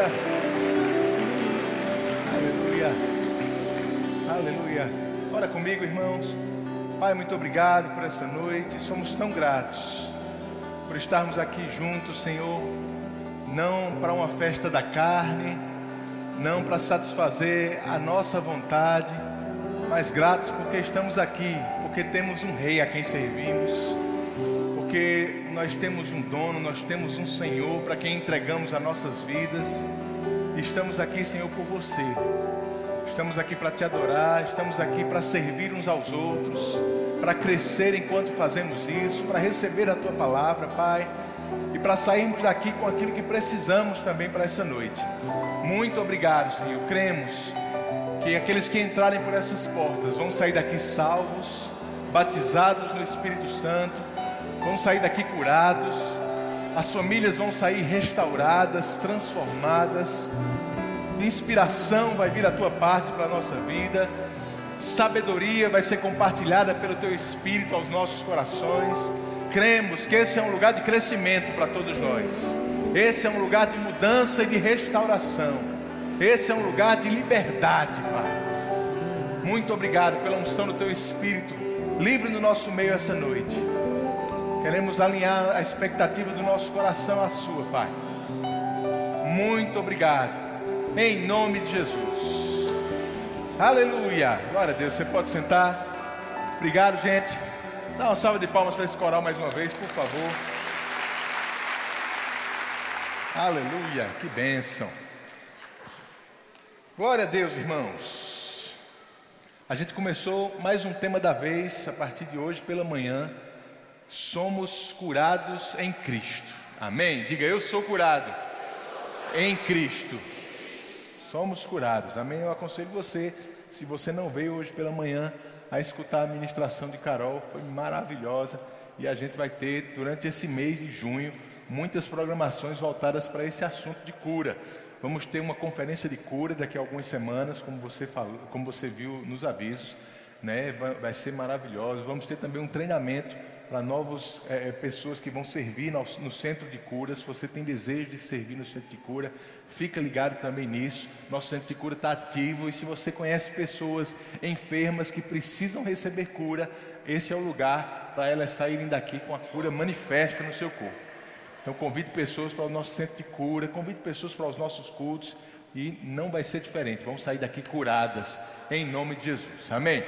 Aleluia. Aleluia. Aleluia. Ora comigo, irmãos. Pai, muito obrigado por essa noite. Somos tão gratos por estarmos aqui juntos, Senhor. Não para uma festa da carne, não para satisfazer a nossa vontade, mas gratos porque estamos aqui, porque temos um rei a quem servimos, porque nós temos um dono, nós temos um Senhor para quem entregamos as nossas vidas. Estamos aqui, Senhor, por você. Estamos aqui para te adorar, estamos aqui para servir uns aos outros, para crescer enquanto fazemos isso, para receber a tua palavra, Pai, e para sairmos daqui com aquilo que precisamos também para essa noite. Muito obrigado, Senhor. Cremos que aqueles que entrarem por essas portas vão sair daqui salvos, batizados no Espírito Santo, vão sair daqui curados, as famílias vão sair restauradas, transformadas inspiração vai vir da tua parte para a nossa vida, sabedoria vai ser compartilhada pelo teu Espírito aos nossos corações. Cremos que esse é um lugar de crescimento para todos nós, esse é um lugar de mudança e de restauração, esse é um lugar de liberdade, Pai. Muito obrigado pela unção do teu Espírito, livre no nosso meio essa noite. Queremos alinhar a expectativa do nosso coração à sua, Pai. Muito obrigado em nome de Jesus. Aleluia. Glória a Deus. Você pode sentar. Obrigado, gente. Dá uma salva de palmas para esse coral mais uma vez, por favor. Aleluia. Que bênção. Glória a Deus, irmãos. A gente começou mais um tema da vez a partir de hoje pela manhã. Somos curados em Cristo. Amém? Diga, eu sou curado em Cristo somos curados. Amém? Eu aconselho você, se você não veio hoje pela manhã, a escutar a ministração de Carol, foi maravilhosa. E a gente vai ter, durante esse mês de junho, muitas programações voltadas para esse assunto de cura. Vamos ter uma conferência de cura daqui a algumas semanas, como você falou, como você viu nos avisos, né? Vai, ser maravilhoso. Vamos ter também um treinamento para novas é, é, pessoas que vão servir no, no, centro de cura. Se você tem desejo de servir no centro de cura, fica ligado também nisso. Nosso centro de cura está ativo e se você conhece pessoas enfermas que precisam receber cura, esse é o lugar para elas saírem daqui com a cura manifesta no seu corpo. Então convide pessoas para o nosso centro de cura, convide pessoas para os nossos cultos e não vai ser diferente. Vão sair daqui curadas em nome de Jesus. Amém.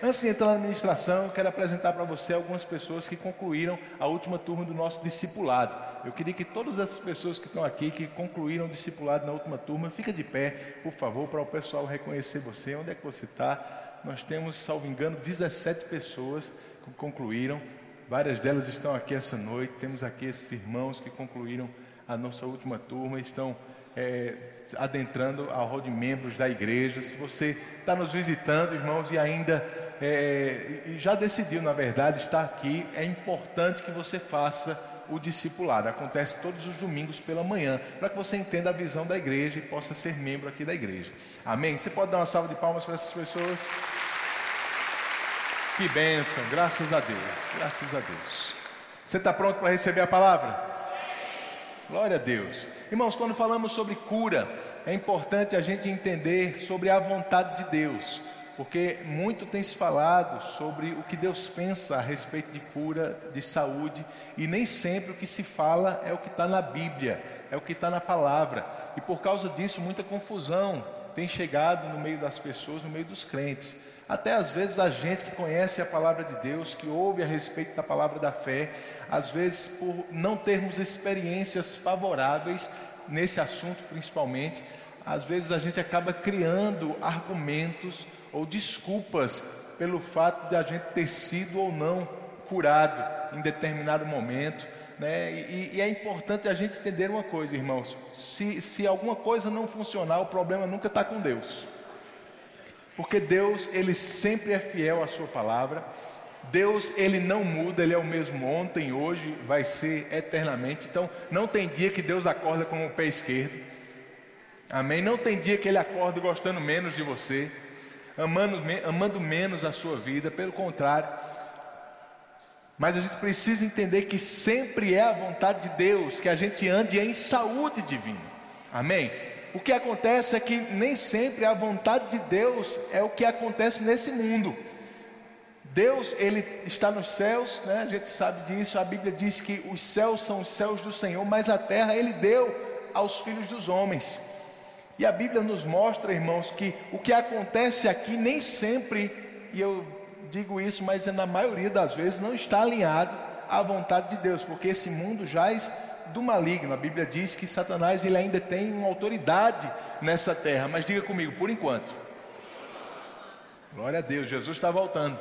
Antes de entrar na administração, quero apresentar para você algumas pessoas que concluíram a última turma do nosso discipulado. Eu queria que todas essas pessoas que estão aqui, que concluíram o discipulado na última turma, fica de pé, por favor, para o pessoal reconhecer você. Onde é que você está? Nós temos, salvo engano, 17 pessoas que concluíram. Várias delas estão aqui essa noite. Temos aqui esses irmãos que concluíram a nossa última turma, estão é, adentrando a rol de membros da igreja. Se você está nos visitando, irmãos, e ainda é, já decidiu, na verdade, estar aqui, é importante que você faça o discipulado. Acontece todos os domingos pela manhã, para que você entenda a visão da igreja e possa ser membro aqui da igreja. Amém? Você pode dar uma salva de palmas para essas pessoas? Que bênção, graças a Deus, graças a Deus. Você está pronto para receber a palavra? Glória a Deus. Irmãos, quando falamos sobre cura, é importante a gente entender sobre a vontade de Deus porque muito tem se falado sobre o que Deus pensa a respeito de cura, de saúde, e nem sempre o que se fala é o que está na Bíblia, é o que está na palavra, e por causa disso muita confusão tem chegado no meio das pessoas, no meio dos crentes. Até às vezes a gente que conhece a palavra de Deus, que ouve a respeito da palavra da fé, às vezes por não termos experiências favoráveis nesse assunto principalmente, às vezes a gente acaba criando argumentos ou desculpas pelo fato de a gente ter sido ou não curado em determinado momento. Né? E, e, é importante a gente entender uma coisa, irmãos: se, se alguma coisa não funcionar, o problema nunca está com Deus, porque Deus, Ele sempre é fiel à Sua palavra. Deus, Ele não muda, Ele é o mesmo ontem, hoje, vai ser eternamente. Então, não tem dia que Deus acorda com o pé esquerdo, amém? Não tem dia que Ele acorda gostando menos de você amando, amando menos a sua vida, pelo contrário. Mas a gente precisa entender que sempre é a vontade de Deus que a gente ande em saúde divina. Amém? O que acontece é que nem sempre a vontade de Deus é o que acontece nesse mundo. Deus, ele está nos céus, né? A gente sabe disso. A Bíblia diz que os céus são os céus do Senhor, mas a terra ele deu aos filhos dos homens. E a Bíblia nos mostra, irmãos, que o que acontece aqui nem sempre, e eu digo isso, mas na maioria das vezes não está alinhado à vontade de Deus, porque esse mundo jaz do maligno. A Bíblia diz que Satanás ele ainda tem uma autoridade nessa terra, mas diga comigo, por enquanto. Glória a Deus, Jesus está voltando.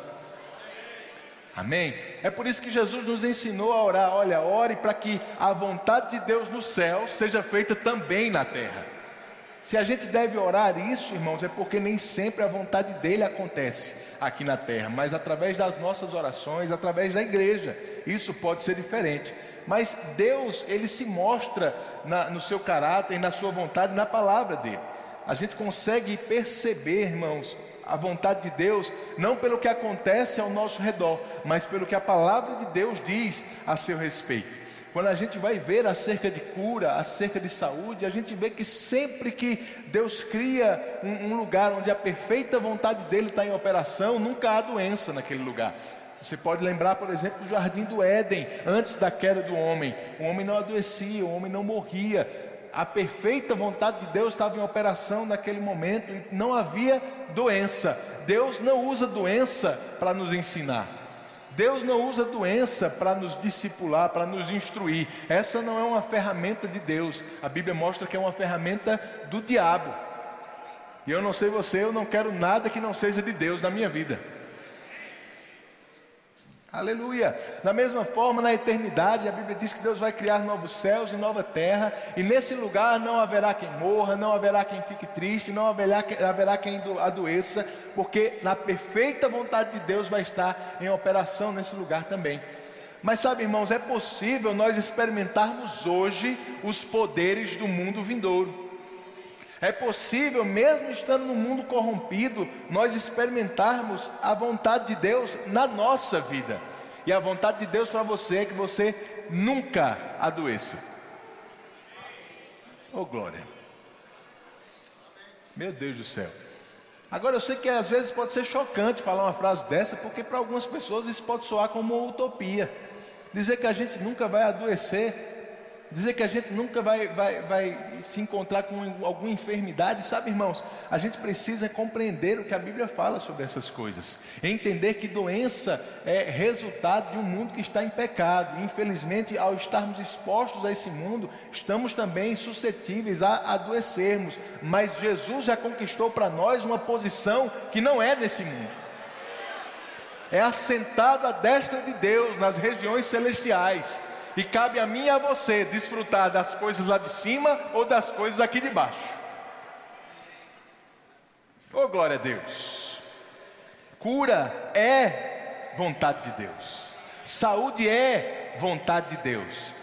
Amém? É por isso que Jesus nos ensinou a orar. Olha, ore para que a vontade de Deus no céu seja feita também na terra. Se a gente deve orar isso, irmãos, é porque nem sempre a vontade dele acontece aqui na terra, mas através das nossas orações, através da igreja, isso pode ser diferente. Mas Deus, ele se mostra na, no seu caráter, na sua vontade, na palavra dele. A gente consegue perceber, irmãos, a vontade de Deus, não pelo que acontece ao nosso redor, mas pelo que a palavra de Deus diz a seu respeito. Quando a gente vai ver acerca de cura, acerca de saúde, a gente vê que sempre que Deus cria um, um lugar onde a perfeita vontade dele está em operação, nunca há doença naquele lugar. Você pode lembrar, por exemplo, do jardim do Éden, antes da queda do homem. O homem não adoecia, o homem não morria, a perfeita vontade de Deus estava em operação naquele momento e não havia doença. Deus não usa doença para nos ensinar. Deus não usa doença para nos discipular, para nos instruir. Essa não é uma ferramenta de Deus. A Bíblia mostra que é uma ferramenta do diabo. E eu não sei você, eu não quero nada que não seja de Deus na minha vida. Aleluia. Da mesma forma, na eternidade, a Bíblia diz que Deus vai criar novos céus e nova terra, e nesse lugar não haverá quem morra, não haverá quem fique triste, não haverá, haverá quem adoeça, porque na perfeita vontade de Deus vai estar em operação nesse lugar também. Mas sabe, irmãos, é possível nós experimentarmos hoje os poderes do mundo vindouro. É possível, mesmo estando no mundo corrompido, nós experimentarmos a vontade de Deus na nossa vida. E a vontade de Deus para você é que você nunca adoeça. Oh glória. Meu Deus do céu. Agora eu sei que às vezes pode ser chocante falar uma frase dessa, porque para algumas pessoas isso pode soar como utopia. Dizer que a gente nunca vai adoecer dizer que a gente nunca vai, vai, vai se encontrar com alguma enfermidade, sabe, irmãos? A gente precisa compreender o que a Bíblia fala sobre essas coisas, entender que doença é resultado de um mundo que está em pecado. Infelizmente, ao estarmos expostos a esse mundo, estamos também suscetíveis a adoecermos. Mas Jesus já conquistou para nós uma posição que não é nesse mundo é assentado à destra de Deus nas regiões celestiais. E cabe a mim e a você desfrutar das coisas lá de cima ou das coisas aqui de baixo. Oh, glória a Deus. Cura é vontade de Deus. Saúde é vontade de Deus.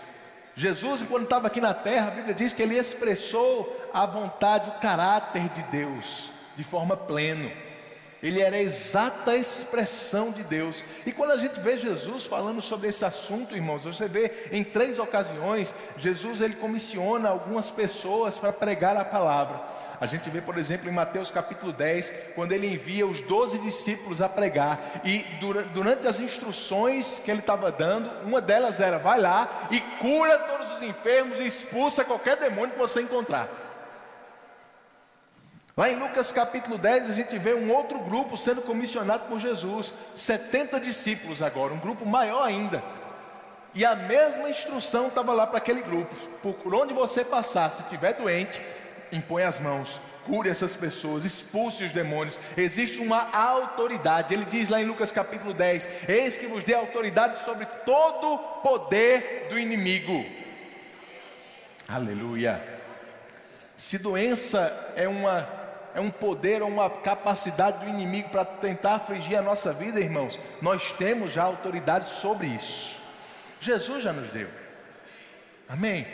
Jesus, quando estava aqui na terra, a Bíblia diz que ele expressou a vontade, o caráter de Deus de forma plena. Ele era a exata expressão de Deus. E quando a gente vê Jesus falando sobre esse assunto, irmãos, você vê em três ocasiões, Jesus ele comissiona algumas pessoas para pregar a palavra. A gente vê, por exemplo, em Mateus capítulo 10, quando ele envia os doze discípulos a pregar, e durante as instruções que ele estava dando, uma delas era: vai lá e cura todos os enfermos e expulsa qualquer demônio que você encontrar. Lá em Lucas capítulo 10, a gente vê um outro grupo sendo comissionado por Jesus, 70 discípulos agora, um grupo maior ainda. E a mesma instrução estava lá para aquele grupo: por onde você passar, se estiver doente, impõe as mãos, cure essas pessoas, expulse os demônios. Existe uma autoridade. Ele diz lá em Lucas capítulo 10: Eis que vos dê autoridade sobre todo poder do inimigo. Aleluia. Se doença é uma é um poder ou uma capacidade do inimigo para tentar afligir a nossa vida, irmãos, nós temos já autoridade sobre isso. Jesus já nos deu. Amém?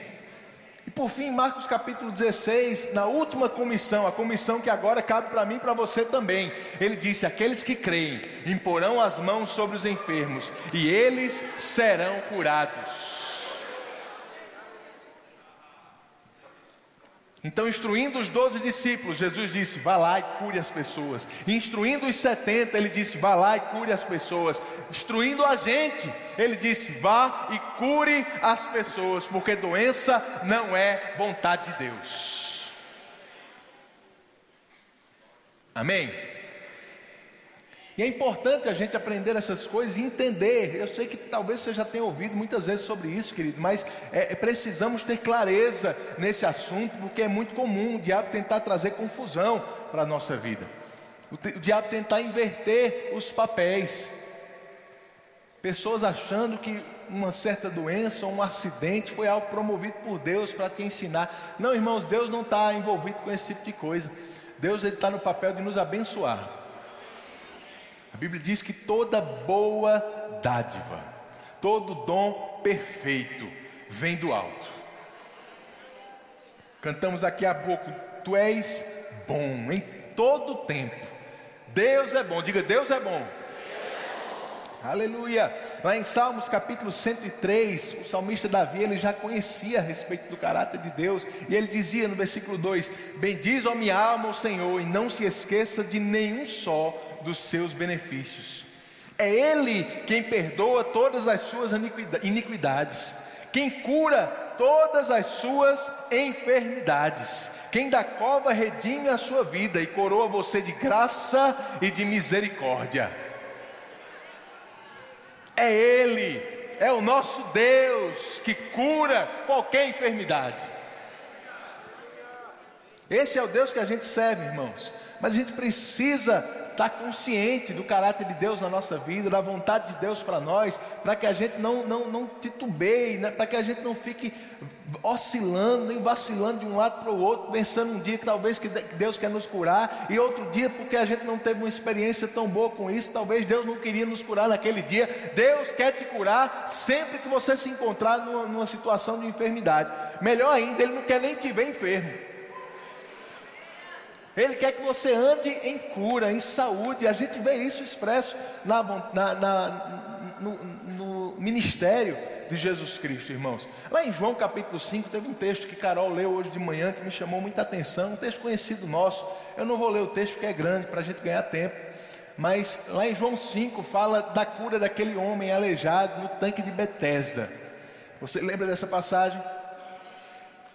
E por fim, Marcos capítulo 16, na última comissão, a comissão que agora cabe para mim e para você também. Ele disse: Aqueles que creem imporão as mãos sobre os enfermos, e eles serão curados. Então, instruindo os doze discípulos, Jesus disse: Vá lá e cure as pessoas. Instruindo os setenta, ele disse: Vá lá e cure as pessoas. Instruindo a gente, ele disse: Vá e cure as pessoas, porque doença não é vontade de Deus. Amém? E é importante a gente aprender essas coisas e entender. Eu sei que talvez você já tenha ouvido muitas vezes sobre isso, querido, mas é, precisamos ter clareza nesse assunto, porque é muito comum o diabo tentar trazer confusão para a nossa vida. O, o diabo tentar inverter os papéis. Pessoas achando que uma certa doença ou um acidente foi algo promovido por Deus para te ensinar. Não, irmãos, Deus não está envolvido com esse tipo de coisa. Deus está no papel de nos abençoar. Bíblia diz que toda boa dádiva, todo dom perfeito vem do alto. Cantamos daqui a pouco, tu és bom em todo tempo. Deus é bom, diga Deus é bom. Aleluia. Lá em Salmos capítulo 103, o salmista Davi, ele já conhecia a respeito do caráter de Deus, e ele dizia no versículo 2: Bendiz a minha alma o Senhor, e não se esqueça de nenhum só dos seus benefícios. É Ele quem perdoa todas as suas iniquidades, quem cura todas as suas enfermidades, quem da cova redime a sua vida e coroa você de graça e de misericórdia. É Ele, é o nosso Deus que cura qualquer enfermidade. Esse é o Deus que a gente serve, irmãos. Mas a gente precisa estar consciente do caráter de Deus na nossa vida, da vontade de Deus para nós, para que a gente não, não, não titubeie, né? para que a gente não fique oscilando, nem vacilando de um lado para o outro, pensando um dia que talvez que Deus quer nos curar, e outro dia porque a gente não teve uma experiência tão boa com isso, talvez Deus não queria nos curar naquele dia. Deus quer te curar sempre que você se encontrar numa, numa situação de enfermidade. Melhor ainda, Ele não quer nem te ver enfermo. Ele quer que você ande em cura, em saúde. A gente vê isso expresso na, na, na, no, no, ministério de Jesus Cristo, irmãos. Lá em João capítulo 5, teve um texto que Carol leu hoje de manhã que me chamou muita atenção, um texto conhecido nosso. Eu não vou ler o texto porque é grande, para a gente ganhar tempo. Mas lá em João 5 fala da cura daquele homem aleijado no tanque de Betesda. Você lembra dessa passagem?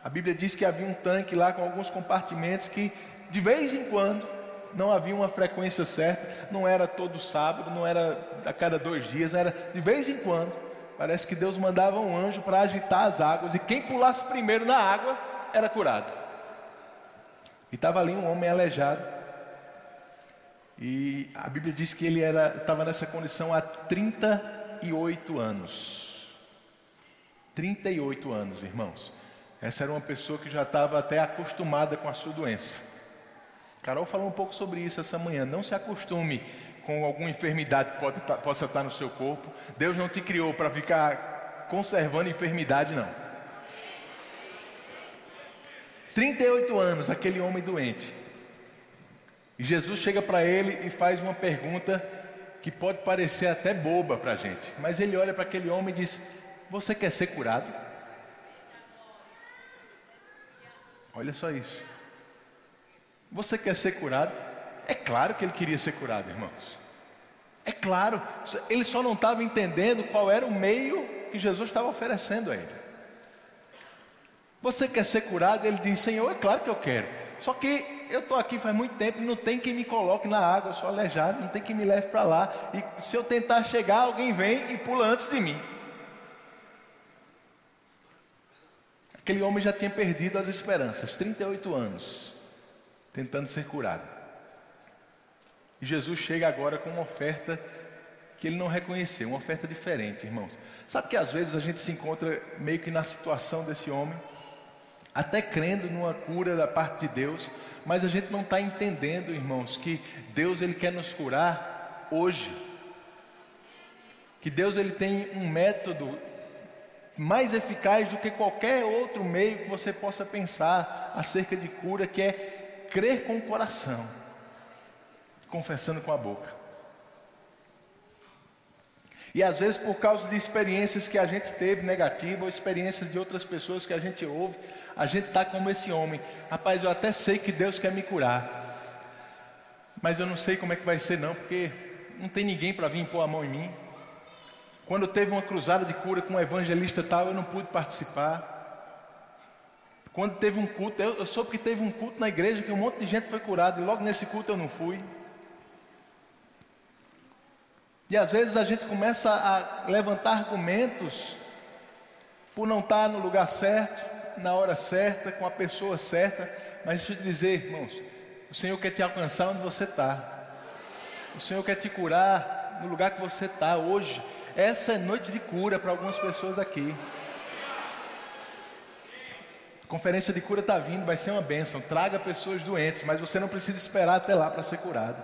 A Bíblia diz que havia um tanque lá com alguns compartimentos que de vez em quando, não havia uma frequência certa, não era todo sábado, não era a cada dois dias, era de vez em quando. Parece que Deus mandava um anjo para agitar as águas, e quem pulasse primeiro na água era curado. E estava ali um homem aleijado, e a Bíblia diz que ele estava nessa condição há 38 anos. 38 anos, irmãos. Essa era uma pessoa que já estava até acostumada com a sua doença. Carol falou um pouco sobre isso essa manhã. Não se acostume com alguma enfermidade que pode, tá, possa estar no seu corpo. Deus não te criou para ficar conservando enfermidade, não. 38 anos, aquele homem doente. E Jesus chega para ele e faz uma pergunta que pode parecer até boba para a gente. Mas ele olha para aquele homem e diz: Você quer ser curado? Olha só isso. Você quer ser curado? É claro que ele queria ser curado, irmãos. É claro, ele só não estava entendendo qual era o meio que Jesus estava oferecendo a ele. Você quer ser curado? Ele diz: Senhor, é claro que eu quero. Só que eu estou aqui faz muito tempo e não tem quem me coloque na água, eu sou aleijado, não tem quem me leve para lá. E se eu tentar chegar, alguém vem e pula antes de mim. Aquele homem já tinha perdido as esperanças, 38 anos tentando ser curado. E Jesus chega agora com uma oferta que ele não reconheceu, uma oferta diferente, irmãos. Sabe que às vezes a gente se encontra meio que na situação desse homem, até crendo numa cura da parte de Deus, mas a gente não está entendendo, irmãos, que Deus ele quer nos curar hoje. Que Deus ele tem um método mais eficaz do que qualquer outro meio que você possa pensar acerca de cura, que é crer com o coração, confessando com a boca. E às vezes por causa de experiências que a gente teve negativas, ou experiências de outras pessoas que a gente ouve, a gente está como esse homem. Rapaz, eu até sei que Deus quer me curar. Mas eu não sei como é que vai ser não, porque não tem ninguém para vir pôr a mão em mim. Quando teve uma cruzada de cura com um evangelista tal, eu não pude participar. Quando teve um culto, eu, eu soube que teve um culto na igreja que um monte de gente foi curado, e logo nesse culto eu não fui. E às vezes a gente começa a levantar argumentos por não estar no lugar certo, na hora certa, com a pessoa certa. Mas deixa eu te dizer, irmãos, o Senhor quer te alcançar onde você está. O Senhor quer te curar no lugar que você está hoje. Essa é noite de cura para algumas pessoas aqui. A conferência de cura está vindo, vai ser uma bênção. Traga pessoas doentes, mas você não precisa esperar até lá para ser curado.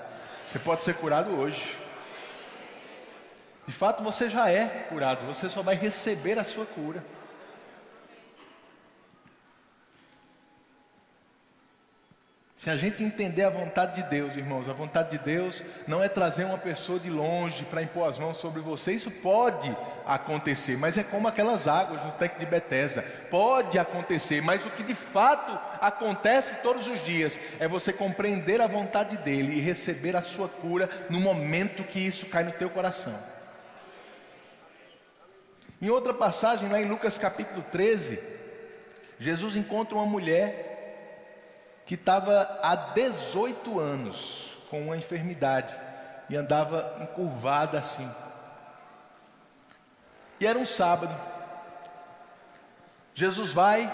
Você pode ser curado hoje. De fato, você já é curado, você só vai receber a sua cura. Se a gente entender a vontade de Deus, irmãos, a vontade de Deus não é trazer uma pessoa de longe para impor as mãos sobre você. Isso pode acontecer, mas é como aquelas águas no tanque de Betesda. Pode acontecer, mas o que de fato acontece todos os dias é você compreender a vontade dele e receber a sua cura no momento que isso cai no teu coração. Em outra passagem, lá em Lucas capítulo 13, Jesus encontra uma mulher que estava há 18 anos com uma enfermidade e andava encurvada assim. E era um sábado. Jesus vai,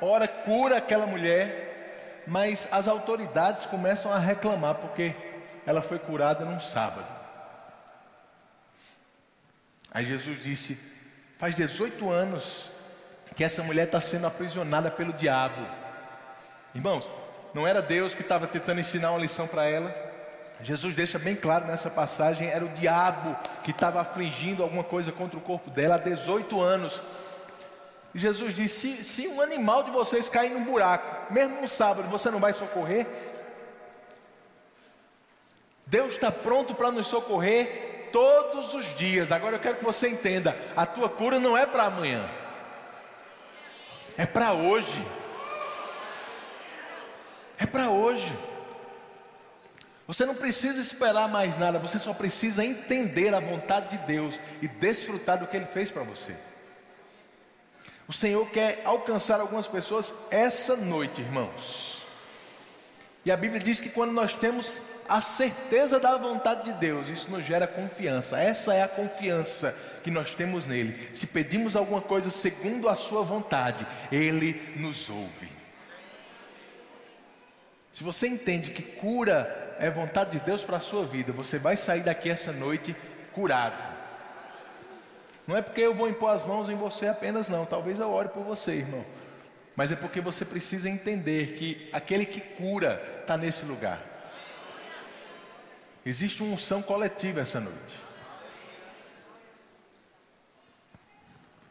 ora, cura aquela mulher, mas as autoridades começam a reclamar porque ela foi curada num sábado. Aí Jesus disse: Faz 18 anos que essa mulher está sendo aprisionada pelo diabo. Irmãos, não era Deus que estava tentando ensinar uma lição para ela. Jesus deixa bem claro nessa passagem: era o diabo que estava afligindo alguma coisa contra o corpo dela há 18 anos. E Jesus disse: se, se um animal de vocês cair num buraco, mesmo no sábado, você não vai socorrer? Deus está pronto para nos socorrer todos os dias. Agora eu quero que você entenda: a tua cura não é para amanhã, é para hoje é para hoje. Você não precisa esperar mais nada, você só precisa entender a vontade de Deus e desfrutar do que Ele fez para você. O Senhor quer alcançar algumas pessoas essa noite, irmãos. E a Bíblia diz que quando nós temos a certeza da vontade de Deus, isso nos gera confiança. Essa é a confiança que nós temos nele. Se pedimos alguma coisa segundo a Sua vontade, Ele nos ouve. Se você entende que cura é vontade de Deus para a sua vida, você vai sair daqui essa noite curado. Não é porque eu vou impor as mãos em você apenas, não. Talvez eu ore por você, irmão. Mas é porque você precisa entender que aquele que cura está nesse lugar. Existe uma unção coletiva essa noite.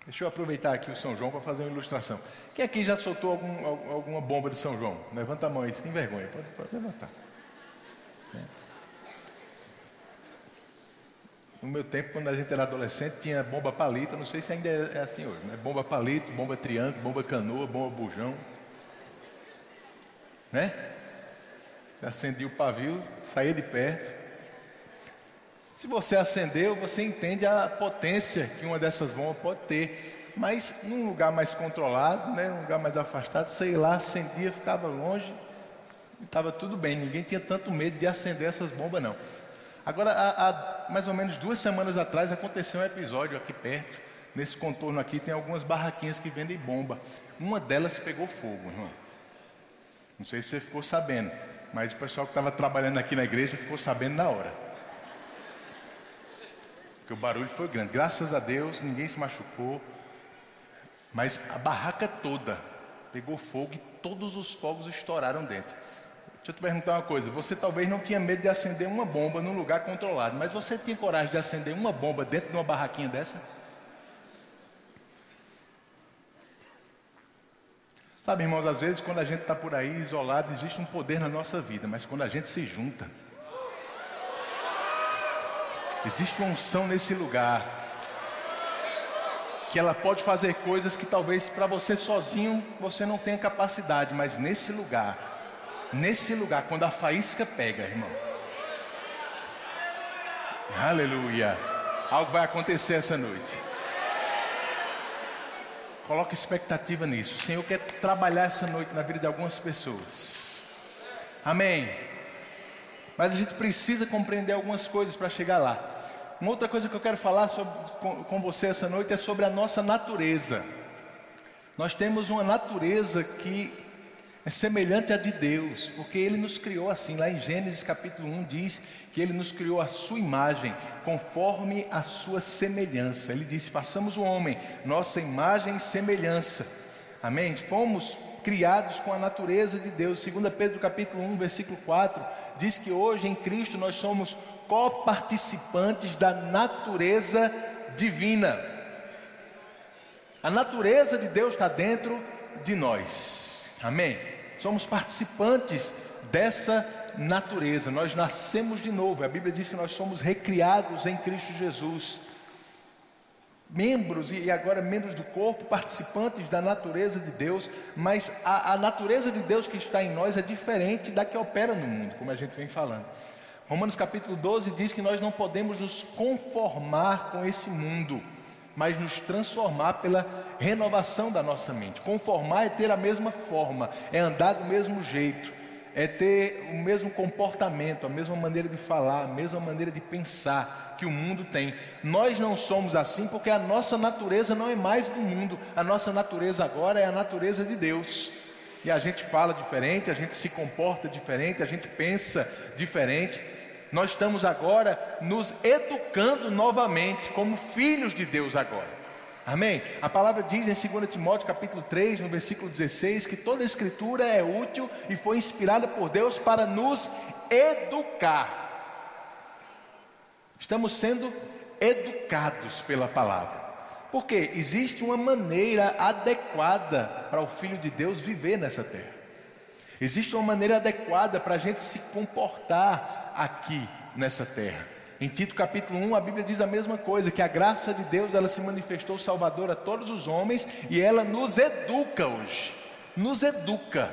Deixa eu aproveitar aqui o São João para fazer uma ilustração. Quem aqui já soltou algum, alguma bomba de São João? Levanta a mão aí, sem vergonha, pode, pode levantar. É. No meu tempo, quando a gente era adolescente, tinha bomba palito, não sei se ainda é, é assim hoje, né? Bomba palito, bomba triângulo, bomba canoa, bomba bujão. Né? Acendia o pavio, saía de perto. Se você acendeu, você entende a potência que uma dessas bombas pode ter. Mas num lugar mais controlado, né, num lugar mais afastado, sei lá, acendia, ficava longe, estava tudo bem, ninguém tinha tanto medo de acender essas bombas, não. Agora, há, há mais ou menos duas semanas atrás, aconteceu um episódio aqui perto, nesse contorno aqui, tem algumas barraquinhas que vendem bomba. Uma delas pegou fogo, irmão. Não sei se você ficou sabendo, mas o pessoal que estava trabalhando aqui na igreja ficou sabendo na hora porque o barulho foi grande. Graças a Deus, ninguém se machucou, mas a barraca toda pegou fogo e todos os fogos estouraram dentro. Deixa eu te perguntar uma coisa: você talvez não tinha medo de acender uma bomba num lugar controlado, mas você tinha coragem de acender uma bomba dentro de uma barraquinha dessa? Sabe, irmãos, às vezes quando a gente está por aí isolado, existe um poder na nossa vida, mas quando a gente se junta, Existe uma unção nesse lugar. Que ela pode fazer coisas que talvez para você sozinho você não tenha capacidade, mas nesse lugar, nesse lugar, quando a faísca pega, irmão. Aleluia. Algo vai acontecer essa noite. Coloque expectativa nisso. O Senhor quer trabalhar essa noite na vida de algumas pessoas. Amém. Mas a gente precisa compreender algumas coisas para chegar lá. Uma outra coisa que eu quero falar sobre, com, com você essa noite é sobre a nossa natureza. Nós temos uma natureza que é semelhante à de Deus, porque Ele nos criou assim. Lá em Gênesis capítulo 1 diz que Ele nos criou a sua imagem, conforme a sua semelhança. Ele disse: façamos o homem, nossa imagem e semelhança. Amém? Fomos criados com a natureza de Deus. 2 Pedro capítulo 1, versículo 4, diz que hoje em Cristo nós somos coparticipantes da natureza divina. A natureza de Deus está dentro de nós. Amém? Somos participantes dessa natureza. Nós nascemos de novo. A Bíblia diz que nós somos recriados em Cristo Jesus membros e agora membros do corpo, participantes da natureza de Deus, mas a, a, natureza de Deus que está em nós é diferente da que opera no mundo, como a gente vem falando. Romanos capítulo 12 diz que nós não podemos nos conformar com esse mundo, mas nos transformar pela renovação da nossa mente. Conformar é ter a mesma forma, é andar do mesmo jeito, é ter o mesmo comportamento, a mesma maneira de falar, a mesma maneira de pensar que o mundo tem. Nós não somos assim porque a nossa natureza não é mais do mundo, a nossa natureza agora é a natureza de Deus. E a gente fala diferente, a gente se comporta diferente, a gente pensa diferente. Nós estamos agora nos educando novamente como filhos de Deus agora. Amém? A palavra diz em 2 Timóteo capítulo 3, no versículo 16, que toda a escritura é útil e foi inspirada por Deus para nos educar Estamos sendo educados pela palavra. Porque existe uma maneira adequada para o Filho de Deus viver nessa terra. Existe uma maneira adequada para a gente se comportar aqui nessa terra. Em Tito capítulo 1, a Bíblia diz a mesma coisa, que a graça de Deus, ela se manifestou salvadora a todos os homens e ela nos educa hoje. Nos educa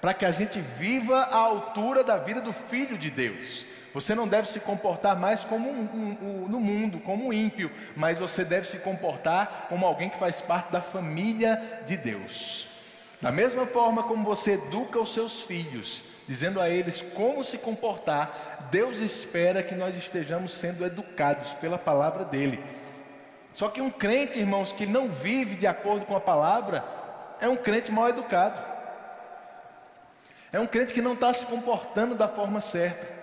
para que a gente viva à altura da vida do Filho de Deus. Você não deve se comportar mais como um, um, um, no mundo, como um ímpio, mas você deve se comportar como alguém que faz parte da família de Deus. Da mesma forma como você educa os seus filhos, dizendo a eles como se comportar, Deus espera que nós estejamos sendo educados pela palavra dele. Só que um crente, irmãos, que não vive de acordo com a palavra, é um crente mal educado. É um crente que não está se comportando da forma certa.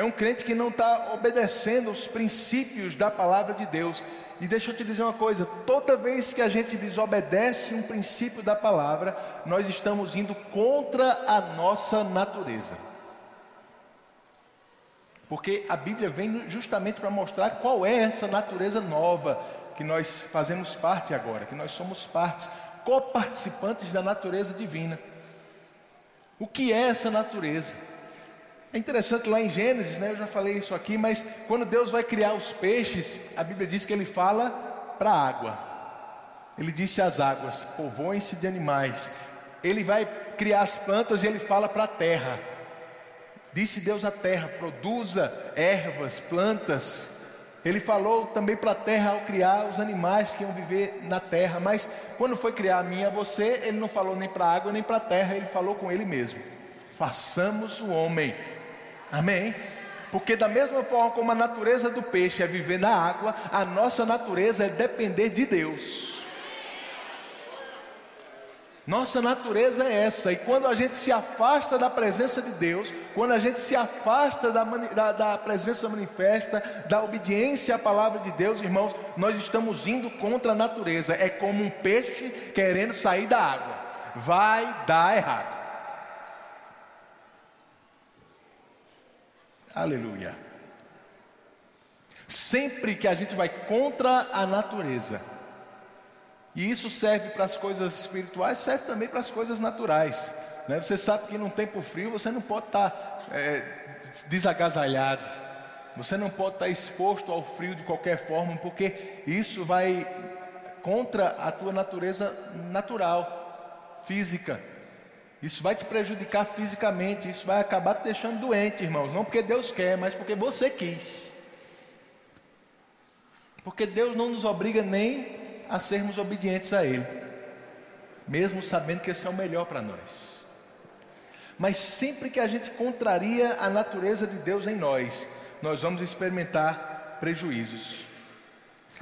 É um crente que não está obedecendo os princípios da palavra de Deus. E deixa eu te dizer uma coisa: toda vez que a gente desobedece um princípio da palavra, nós estamos indo contra a nossa natureza. Porque a Bíblia vem justamente para mostrar qual é essa natureza nova que nós fazemos parte agora, que nós somos partes, coparticipantes da natureza divina. O que é essa natureza? É interessante lá em Gênesis, né, eu já falei isso aqui, mas quando Deus vai criar os peixes, a Bíblia diz que ele fala para a água. Ele disse às águas: povoem-se de animais. Ele vai criar as plantas e ele fala para a terra. Disse Deus à terra: produza ervas, plantas. Ele falou também para a terra ao criar os animais que iam viver na terra. Mas quando foi criar a e a você, ele não falou nem para a água nem para a terra, ele falou com ele mesmo: façamos o homem Amém? Porque, da mesma forma como a natureza do peixe é viver na água, a nossa natureza é depender de Deus. Nossa natureza é essa, e quando a gente se afasta da presença de Deus, quando a gente se afasta da, da, da, presença manifesta, da obediência à palavra de Deus, irmãos, nós estamos indo contra a natureza, é como um peixe querendo sair da água, vai dar errado. Aleluia. Sempre que a gente vai contra a natureza, e isso serve para as coisas espirituais, serve também para as coisas naturais. Né? Você sabe que num tempo frio você não pode estar é, desagasalhado. Você não pode estar exposto ao frio de qualquer forma, porque isso vai contra a tua natureza natural, física. Isso vai te prejudicar fisicamente, isso vai acabar te deixando doente, irmãos. Não porque Deus quer, mas porque você quis. Porque Deus não nos obriga nem a sermos obedientes a Ele, mesmo sabendo que esse é o melhor para nós. Mas sempre que a gente contraria a natureza de Deus em nós, nós vamos experimentar prejuízos.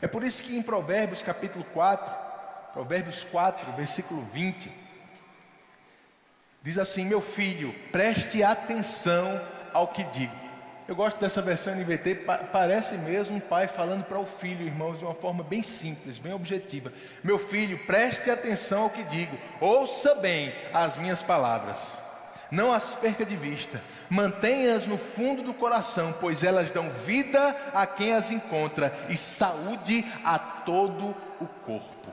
É por isso que em Provérbios capítulo 4, Provérbios 4, versículo 20, diz assim: Meu filho, preste atenção ao que digo. Eu gosto dessa versão NVT, parece mesmo um pai falando para o filho, irmãos, de uma forma bem simples, bem objetiva. Meu filho, preste atenção ao que digo, ouça bem as minhas palavras não as perca de vista, mantenha-as no fundo do coração, pois elas dão vida a quem as encontra e saúde a todo o corpo.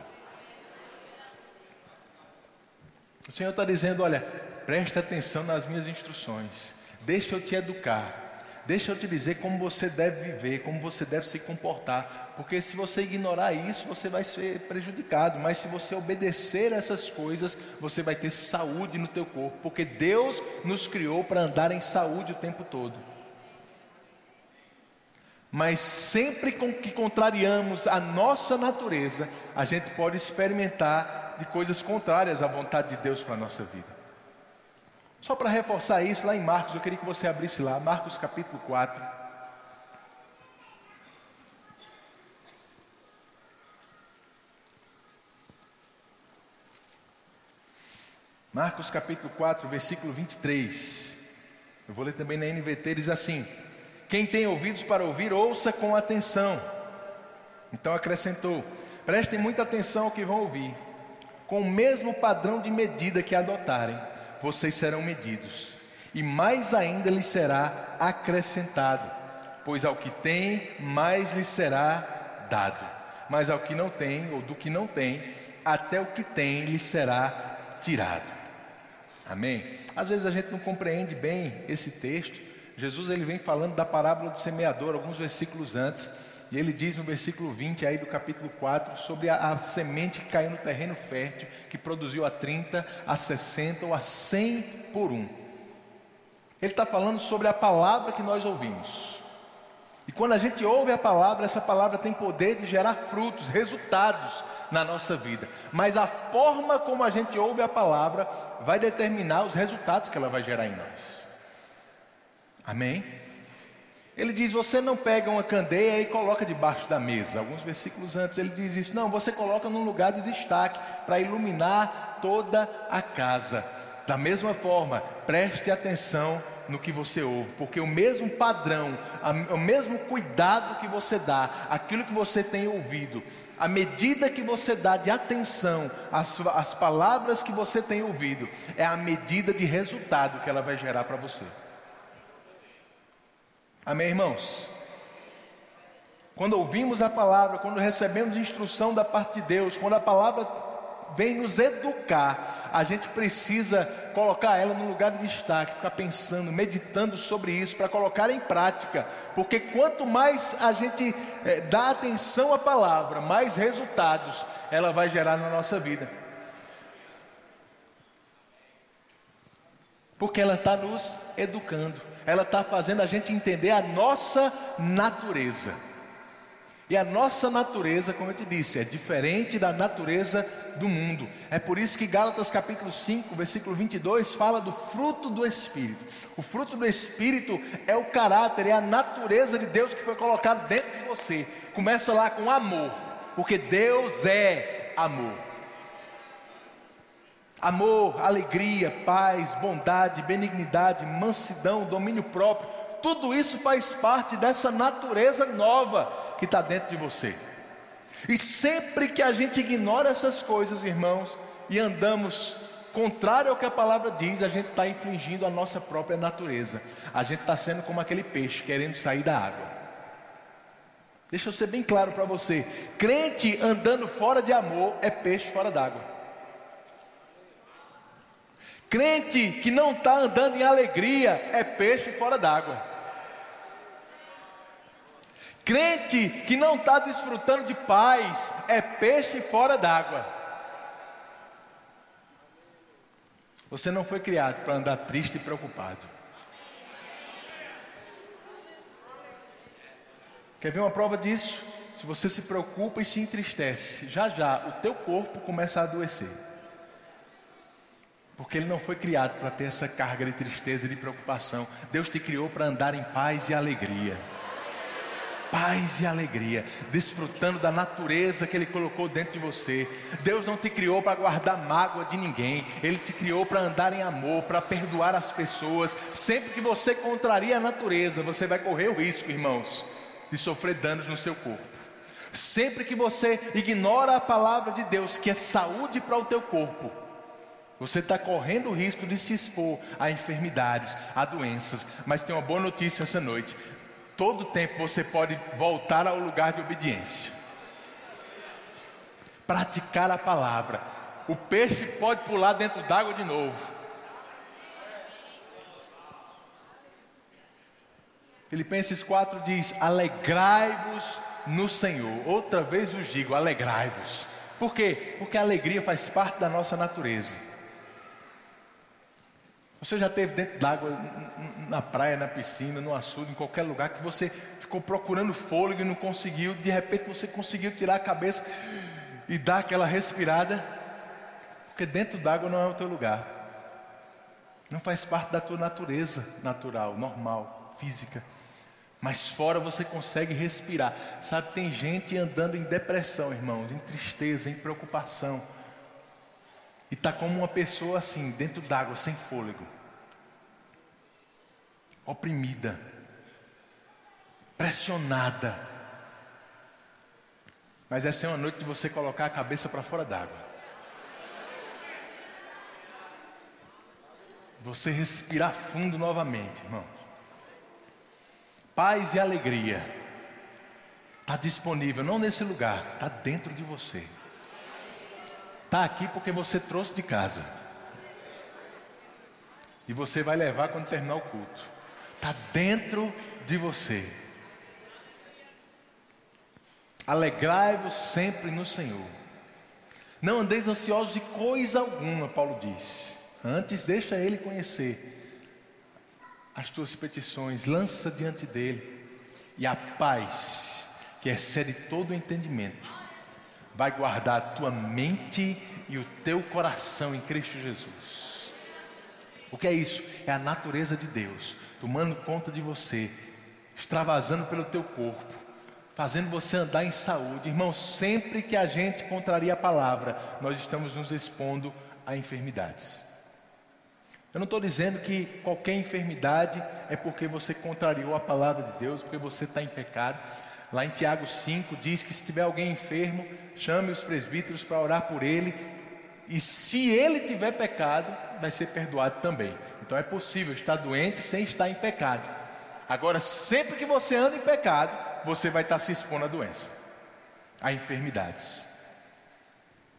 O Senhor está dizendo: olha, preste atenção nas minhas instruções, deixa eu te educar, Deixa eu te dizer como você deve viver, como você deve se comportar, porque se você ignorar isso, você vai ser prejudicado, mas se você obedecer essas coisas, você vai ter saúde no teu corpo, porque Deus nos criou para andar em saúde o tempo todo. Mas sempre que contrariamos a nossa natureza, a gente pode experimentar de coisas contrárias à vontade de Deus para a nossa vida. Só para reforçar isso, lá em Marcos, eu queria que você abrisse lá, Marcos capítulo 4. Marcos capítulo 4, versículo 23. Eu vou ler também na NVT, diz assim: Quem tem ouvidos para ouvir, ouça com atenção. Então acrescentou: Prestem muita atenção ao que vão ouvir, com o mesmo padrão de medida que adotarem vocês serão medidos, e mais ainda lhes será acrescentado, pois ao que tem, mais lhes será dado, mas ao que não tem, ou do que não tem, até o que tem lhe será tirado. Amém? Às vezes a gente não compreende bem esse texto. Jesus ele vem falando da parábola do semeador, alguns versículos antes. E ele diz no versículo 20 aí do capítulo 4 sobre a, a, semente que caiu no terreno fértil, que produziu a 30, a 60 ou a 100 por um. Ele está falando sobre a palavra que nós ouvimos. E quando a gente ouve a palavra, essa palavra tem poder de gerar frutos, resultados na nossa vida. Mas a forma como a gente ouve a palavra vai determinar os resultados que ela vai gerar em nós. Amém? Ele diz: Você não pega uma candeia e coloca debaixo da mesa. Alguns versículos antes ele diz isso. Não, você coloca num lugar de destaque para iluminar toda a casa. Da mesma forma, preste atenção no que você ouve, porque o mesmo padrão, o mesmo cuidado que você dá, aquilo que você tem ouvido, a medida que você dá de atenção às, às palavras que você tem ouvido, é a medida de resultado que ela vai gerar para você. Amém, irmãos? Quando ouvimos a palavra, quando recebemos instrução da parte de Deus, quando a palavra vem nos educar, a gente precisa colocar ela no lugar de destaque, ficar pensando, meditando sobre isso, para colocar em prática, porque quanto mais a gente é, dá atenção à palavra, mais resultados ela vai gerar na nossa vida. Porque ela está nos educando ela está fazendo a gente entender a nossa natureza. E a nossa natureza, como eu te disse, é diferente da natureza do mundo. É por isso que Gálatas capítulo 5, versículo 22 fala do fruto do Espírito. O fruto do Espírito é o caráter, é a natureza de Deus que foi colocado dentro de você. Começa lá com amor, porque Deus é amor. Amor, alegria, paz, bondade, benignidade, mansidão, domínio próprio, tudo isso faz parte dessa natureza nova que está dentro de você. E sempre que a gente ignora essas coisas, irmãos, e andamos contrário ao que a palavra diz, a gente está infringindo a nossa própria natureza. A gente está sendo como aquele peixe querendo sair da água. Deixa eu ser bem claro para você: crente andando fora de amor é peixe fora d'água. Crente que não está andando em alegria é peixe fora d'água. Crente que não está desfrutando de paz é peixe fora d'água. Você não foi criado para andar triste e preocupado. Quer ver uma prova disso? Se você se preocupa e se entristece, já já o teu corpo começa a adoecer. Porque ele não foi criado para ter essa carga de tristeza e de preocupação. Deus te criou para andar em paz e alegria. Paz e alegria, desfrutando da natureza que Ele colocou dentro de você. Deus não te criou para guardar mágoa de ninguém, Ele te criou para andar em amor, para perdoar as pessoas. Sempre que você contraria a natureza, você vai correr o risco, irmãos, de sofrer danos no seu corpo. Sempre que você ignora a palavra de Deus, que é saúde para o teu corpo, você está correndo o risco de se expor a enfermidades, a doenças. Mas tem uma boa notícia essa noite: todo tempo você pode voltar ao lugar de obediência. Praticar a palavra. O peixe pode pular dentro d'água de novo. Filipenses 4 diz: Alegrai-vos no Senhor. Outra vez vos digo: alegrai-vos. Por quê? Porque a alegria faz parte da nossa natureza. Você já esteve dentro d'água, na praia, na piscina, no açude, em qualquer lugar que você ficou procurando fôlego e não conseguiu, de repente você conseguiu tirar a cabeça e dar aquela respirada, porque dentro d'água não é o teu lugar, não faz parte da tua natureza natural, normal, física. Mas fora você consegue respirar. Sabe, tem gente andando em depressão, irmãos, em tristeza, em preocupação. E está como uma pessoa assim, dentro d'água, sem fôlego oprimida, pressionada. Mas essa é uma noite de você colocar a cabeça para fora d'água. Você respirar fundo novamente, irmãos. Paz e alegria. Está disponível, não nesse lugar, está dentro de você. Está aqui porque você trouxe de casa. E você vai levar quando terminar o culto está dentro de você. Alegrai-vos sempre no Senhor. Não andeis ansiosos de coisa alguma, Paulo diz. Antes deixa ele conhecer as tuas petições, lança diante dele, e a paz, que excede todo o entendimento, vai guardar a tua mente e o teu coração em Cristo Jesus. O que é isso? É a natureza de Deus tomando conta de você, extravasando pelo teu corpo, fazendo você andar em saúde. Irmão, sempre que a gente contraria a palavra, nós estamos nos expondo a enfermidades. Eu não estou dizendo que qualquer enfermidade é porque você contrariou a palavra de Deus, porque você está em pecado. Lá em Tiago 5 diz que se tiver alguém enfermo, chame os presbíteros para orar por ele, e se ele tiver pecado, vai ser perdoado também. Então é possível estar doente sem estar em pecado. Agora, sempre que você anda em pecado, você vai estar se expondo à doença, a enfermidades.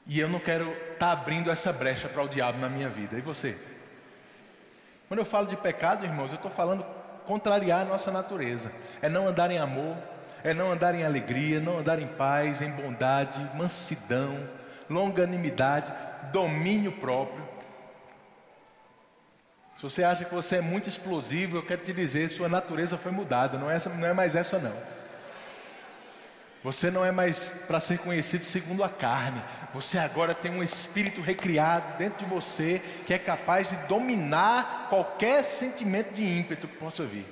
E eu não quero estar abrindo essa brecha para o diabo na minha vida. E você? Quando eu falo de pecado, irmãos, eu estou falando contrariar a nossa natureza. É não andar em amor, é não andar em alegria, não andar em paz, em bondade, mansidão, longanimidade, domínio próprio. Se você acha que você é muito explosivo, eu quero te dizer, sua natureza foi mudada, não é, essa, não é mais essa não. Você não é mais para ser conhecido segundo a carne. Você agora tem um espírito recriado dentro de você que é capaz de dominar qualquer sentimento de ímpeto que possa vir.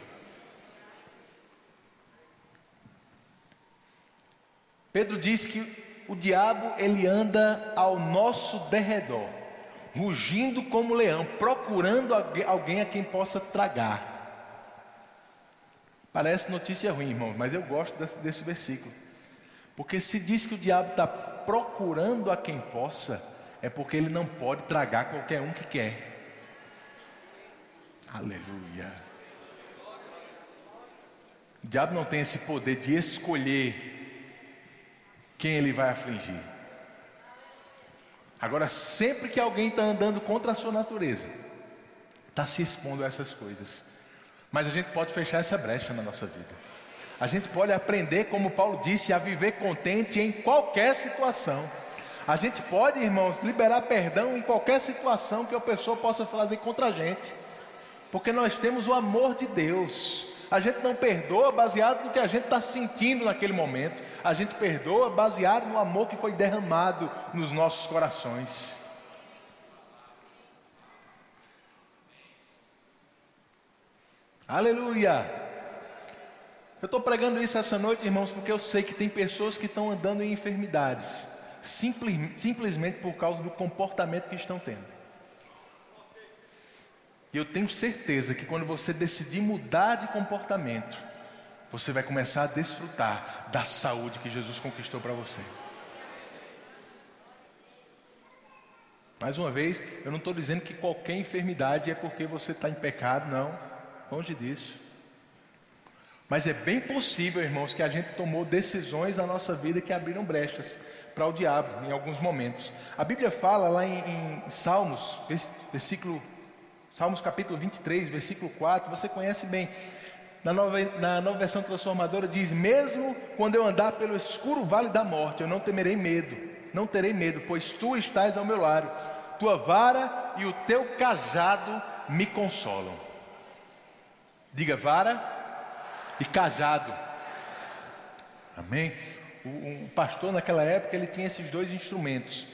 Pedro diz que o diabo ele anda ao nosso derredor rugindo como leão, procurando alguém a quem possa tragar. Parece notícia ruim, irmão, mas eu gosto desse, desse versículo. Porque se diz que o diabo está procurando a quem possa, é porque ele não pode tragar qualquer um que quer. Aleluia. O diabo não tem esse poder de escolher quem ele vai afligir. Agora, sempre que alguém está andando contra a sua natureza, está se expondo a essas coisas. Mas a gente pode fechar essa brecha na nossa vida. A gente pode aprender, como Paulo disse, a viver contente em qualquer situação. A gente pode, irmãos, liberar perdão em qualquer situação que a pessoa possa fazer contra a gente, porque nós temos o amor de Deus. A gente não perdoa baseado no que a gente está sentindo naquele momento, a gente perdoa baseado no amor que foi derramado nos nossos corações. Aleluia! Eu estou pregando isso essa noite, irmãos, porque eu sei que tem pessoas que estão andando em enfermidades simples, simplesmente por causa do comportamento que estão tendo. E eu tenho certeza que quando você decidir mudar de comportamento, você vai começar a desfrutar da saúde que Jesus conquistou para você. Mais uma vez, eu não estou dizendo que qualquer enfermidade é porque você está em pecado, não, longe disso. Mas é bem possível, irmãos, que a gente tomou decisões na nossa vida que abriram brechas para o diabo em alguns momentos. A Bíblia fala lá em, em Salmos, versículo, Salmos capítulo 23, versículo 4, você conhece bem. Na nova, na nova versão transformadora diz: Mesmo quando eu andar pelo escuro vale da morte, eu não temerei medo, não terei medo, pois tu estás ao meu lado, tua vara e o teu cajado me consolam. Diga vara e cajado. Amém? Um pastor naquela época ele tinha esses dois instrumentos.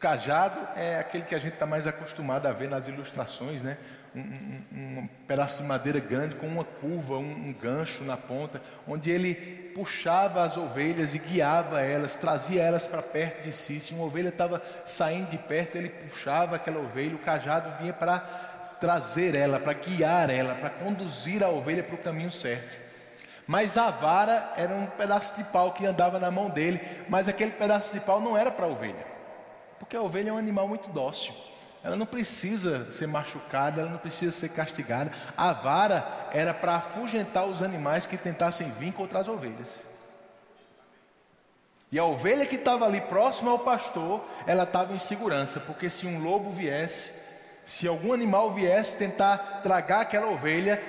Cajado é aquele que a gente está mais acostumado a ver nas ilustrações, né? Um, um, um, pedaço de madeira grande com uma curva, um, um, gancho na ponta, onde ele puxava as ovelhas e guiava elas, trazia elas para perto de si. Se uma ovelha estava saindo de perto, ele puxava aquela ovelha, o cajado vinha para trazer ela, para guiar ela, para conduzir a ovelha para o caminho certo. Mas a vara era um pedaço de pau que andava na mão dele, mas aquele pedaço de pau não era para a ovelha, porque a ovelha é um animal muito dócil. Ela não precisa ser machucada, ela não precisa ser castigada. A vara era para afugentar os animais que tentassem vir contra as ovelhas. E a ovelha que estava ali próxima ao pastor, ela estava em segurança, porque se um lobo viesse, se algum animal viesse tentar tragar aquela ovelha,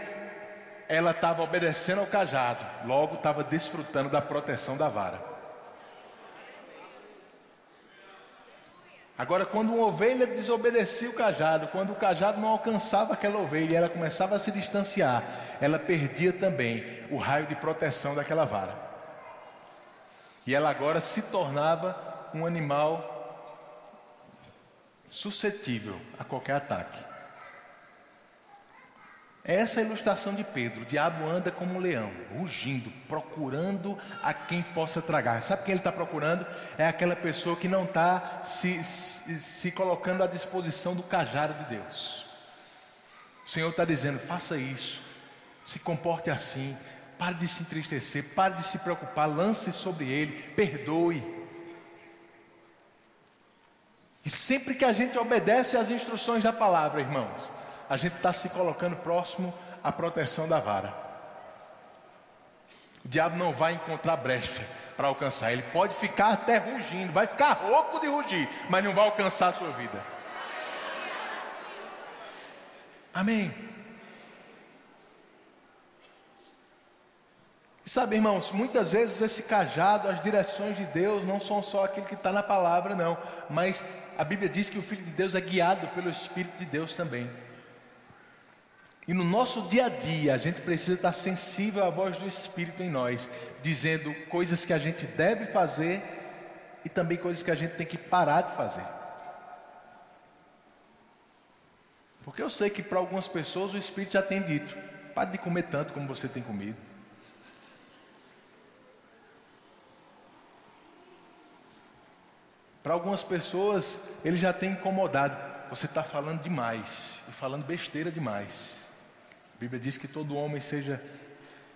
ela estava obedecendo ao cajado, logo estava desfrutando da proteção da vara. Agora, quando uma ovelha desobedecia o cajado, quando o cajado não alcançava aquela ovelha e ela começava a se distanciar, ela perdia também o raio de proteção daquela vara. E ela agora se tornava um animal suscetível a qualquer ataque. Essa é a ilustração de Pedro. O diabo anda como um leão, rugindo, procurando a quem possa tragar. Sabe quem ele está procurando? É aquela pessoa que não está se, se, se, colocando à disposição do cajado de Deus. O Senhor está dizendo: faça isso, se comporte assim, pare de se entristecer, pare de se preocupar, lance sobre ele, perdoe. E sempre que a gente obedece às instruções da palavra, irmãos, a gente está se colocando próximo à proteção da vara. O diabo não vai encontrar brecha para alcançar. Ele pode ficar até rugindo, vai ficar rouco de rugir, mas não vai alcançar a sua vida. Amém. E sabe, irmãos, muitas vezes esse cajado, as direções de Deus não são só aquilo que está na palavra, não. Mas a Bíblia diz que o Filho de Deus é guiado pelo Espírito de Deus também. E no nosso dia a dia, a gente precisa estar sensível à voz do Espírito em nós, dizendo coisas que a gente deve fazer e também coisas que a gente tem que parar de fazer. Porque eu sei que para algumas pessoas o Espírito já tem dito: pare de comer tanto como você tem comido. Para algumas pessoas, ele já tem incomodado. Você está falando demais e falando besteira demais. Bíblia diz que todo homem seja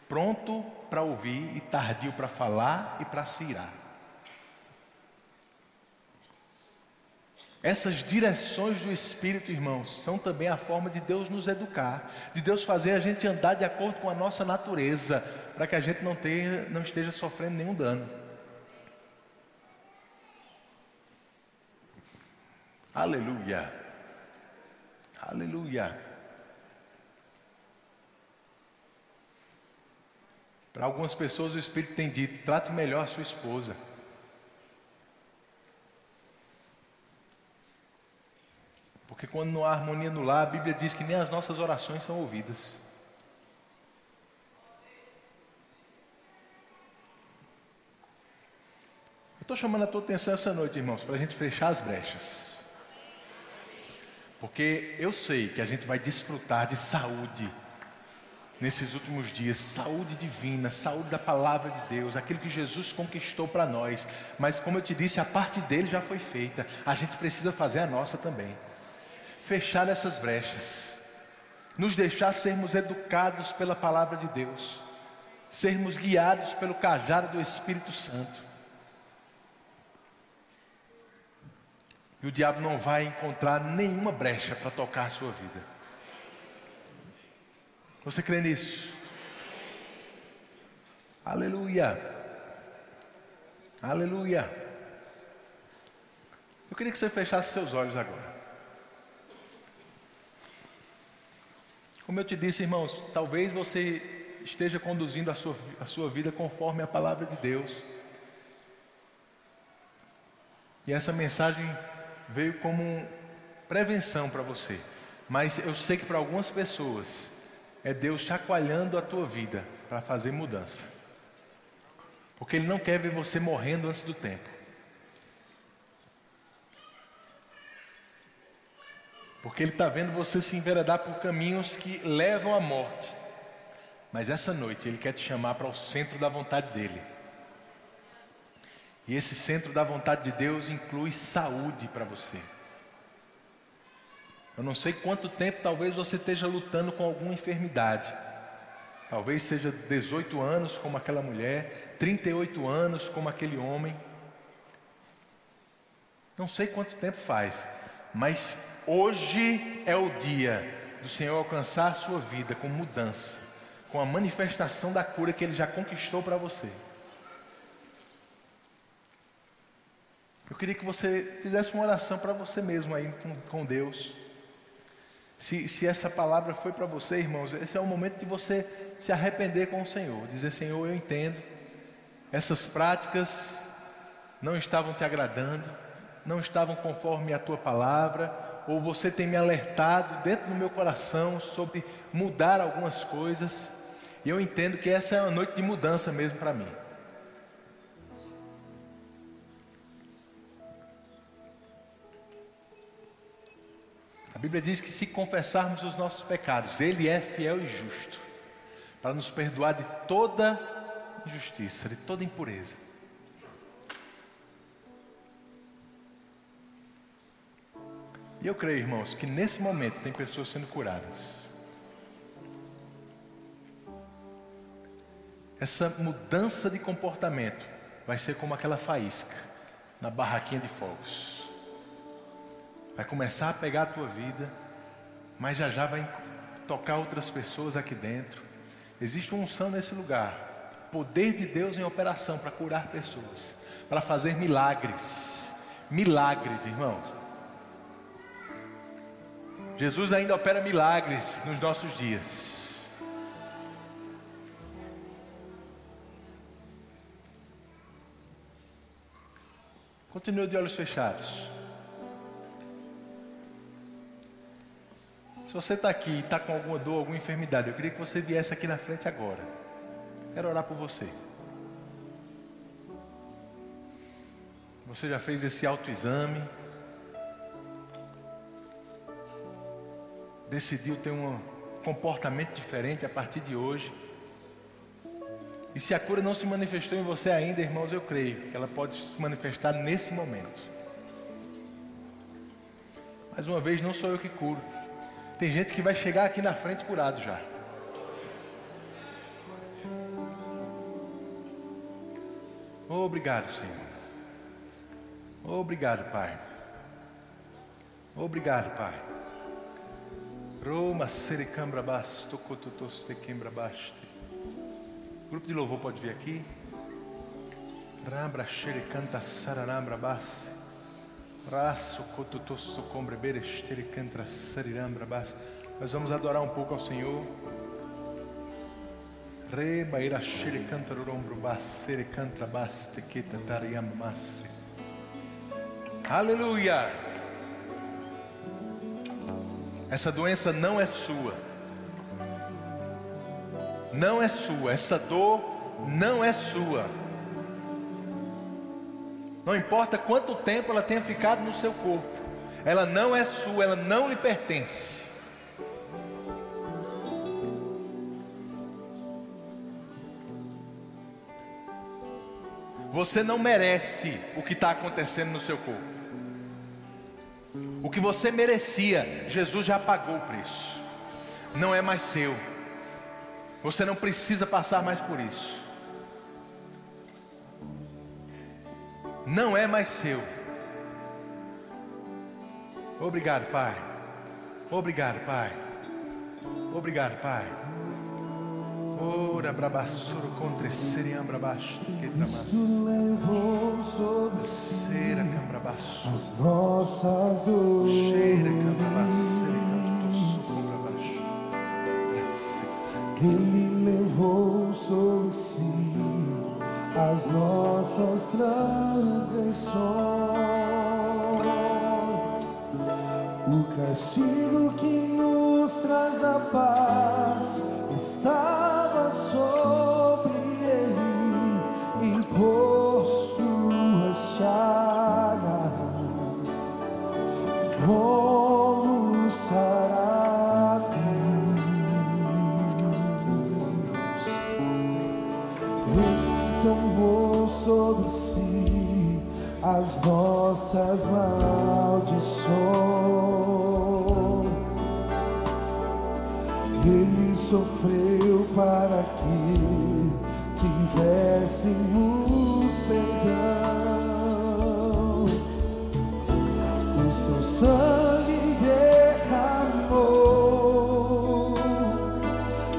pronto para ouvir e tardio para falar e para se irar. Essas direções do Espírito, irmãos, são também a forma de Deus nos educar, de Deus fazer a gente andar de acordo com a nossa natureza, para que a gente não, tenha, não esteja sofrendo nenhum dano. Aleluia. Aleluia. Para algumas pessoas o Espírito tem dito: trate melhor a sua esposa. Porque quando não há harmonia no lar, a Bíblia diz que nem as nossas orações são ouvidas. Eu estou chamando a tua atenção essa noite, irmãos, para a gente fechar as brechas. Porque eu sei que a gente vai desfrutar de saúde nesses últimos dias, saúde divina, saúde da palavra de Deus, aquilo que Jesus conquistou para nós. Mas como eu te disse, a parte dele já foi feita. A gente precisa fazer a nossa também. Fechar essas brechas. Nos deixar sermos educados pela palavra de Deus. Sermos guiados pelo cajado do Espírito Santo. E o diabo não vai encontrar nenhuma brecha para tocar a sua vida. Você crê nisso? Aleluia. Aleluia. Eu queria que você fechasse seus olhos agora. Como eu te disse, irmãos, talvez você esteja conduzindo a sua, a sua vida conforme a palavra de Deus. E essa mensagem veio como prevenção para você. Mas eu sei que para algumas pessoas é Deus chacoalhando a tua vida para fazer mudança. Porque Ele não quer ver você morrendo antes do tempo. Porque Ele está vendo você se enveredar por caminhos que levam à morte. Mas essa noite Ele quer te chamar para o centro da vontade dEle. E esse centro da vontade de Deus inclui saúde para você. Eu não sei quanto tempo talvez você esteja lutando com alguma enfermidade. Talvez seja 18 anos como aquela mulher, 38 anos como aquele homem. Não sei quanto tempo faz, mas hoje é o dia do Senhor alcançar a sua vida com mudança, com a manifestação da cura que Ele já conquistou para você. Eu queria que você fizesse uma oração para você mesmo aí com, com Deus. Se, se essa palavra foi para você, irmãos, esse é o momento de você se arrepender com o Senhor. Dizer, Senhor, eu entendo, essas práticas não estavam te agradando, não estavam conforme a tua palavra, ou você tem me alertado dentro do meu coração sobre mudar algumas coisas, e eu entendo que essa é uma noite de mudança mesmo para mim. A Bíblia diz que se confessarmos os nossos pecados, Ele é fiel e justo para nos perdoar de toda injustiça, de toda impureza. E eu creio, irmãos, que nesse momento tem pessoas sendo curadas. Essa mudança de comportamento vai ser como aquela faísca na barraquinha de fogos vai começar a pegar a tua vida, mas já já vai tocar outras pessoas aqui dentro. Existe unção nesse lugar, poder de Deus em operação para curar pessoas, para fazer milagres. Milagres, irmãos. Jesus ainda opera milagres nos nossos dias. Continue de olhos fechados. Se você está aqui e está com alguma dor, alguma enfermidade, eu queria que você viesse aqui na frente agora. Quero orar por você. Você já fez esse autoexame? Decidiu ter um comportamento diferente a partir de hoje? E se a cura não se manifestou em você ainda, irmãos, eu creio que ela pode se manifestar nesse momento. Mais uma vez, não sou eu que curo, tem gente que vai chegar aqui na frente curado já. Obrigado, Senhor. Obrigado, Pai. Obrigado, Pai. Roma sericambra basto, cototos te quembra baste. Grupo de louvor pode vir aqui. Rambra xericanta sararambra baste. Nós vamos adorar um pouco ao Senhor. Reba ira shiri cantaro rombro basse, cantra baste, kita tariam masse. Aleluia! Essa doença não é sua. Não é sua. Essa dor não é sua. Não importa quanto tempo ela tenha ficado no seu corpo, ela não é sua, ela não lhe pertence. Você não merece o que está acontecendo no seu corpo. O que você merecia, Jesus já pagou o preço. Não é mais seu. Você não precisa passar mais por isso. Não é mais seu. Obrigado, Pai. Obrigado, Pai. Obrigado, Pai. Ora brabassuro contra seriambra baixo que Cristo levou sobre baixo. as nossas dores. Cheira. Ele levou sobre si as nossas transgressões. O castigo que nos traz a paz estava sobre nossas maldições. Ele sofreu para que tivéssemos perdão. O seu sangue derramou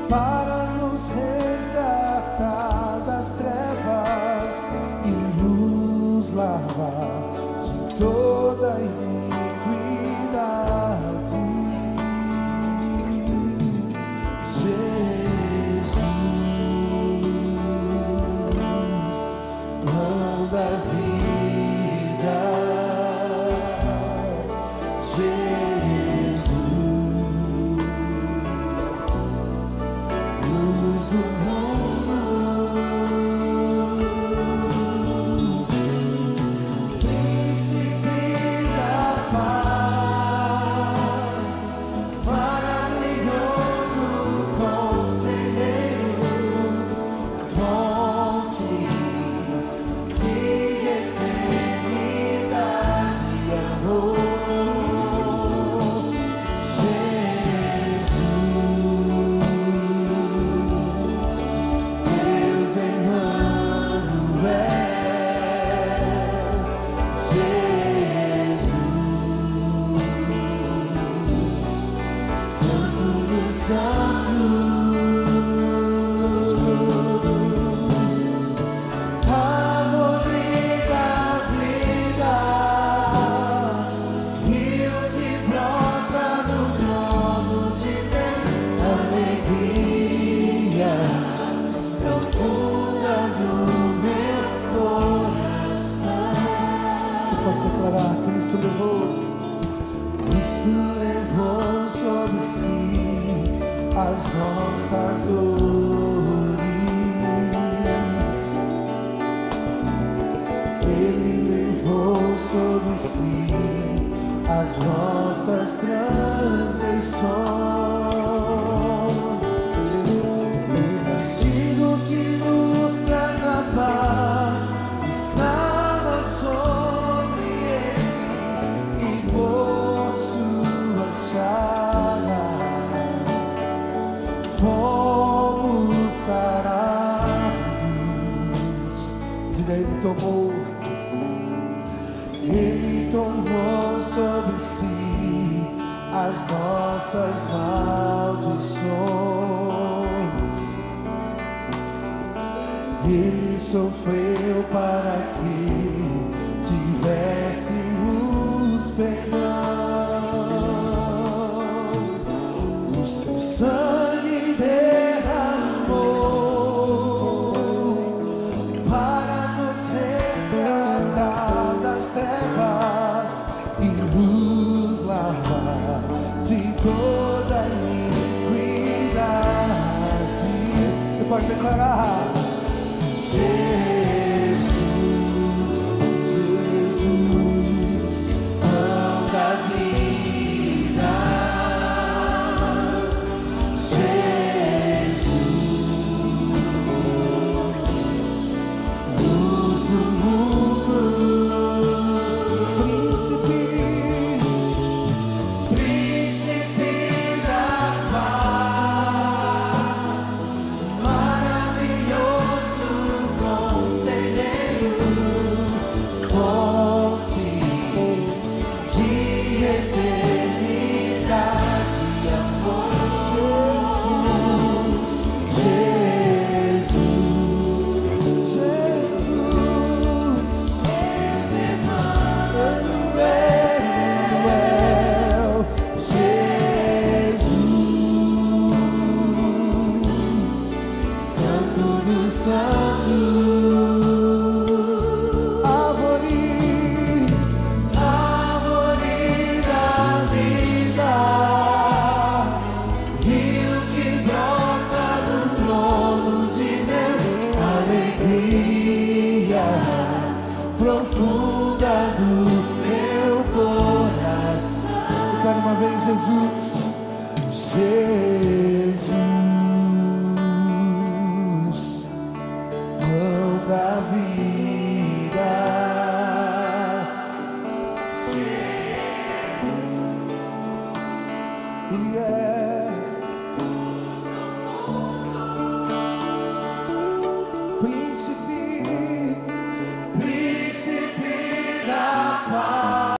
para nos resgatar das trevas e nos lavar toda Levou, Cristo levou sobre si as nossas dores. Ele levou sobre si as nossas transgressões. Tomou ele tomou sobre si as nossas maldições. Ele sofreu para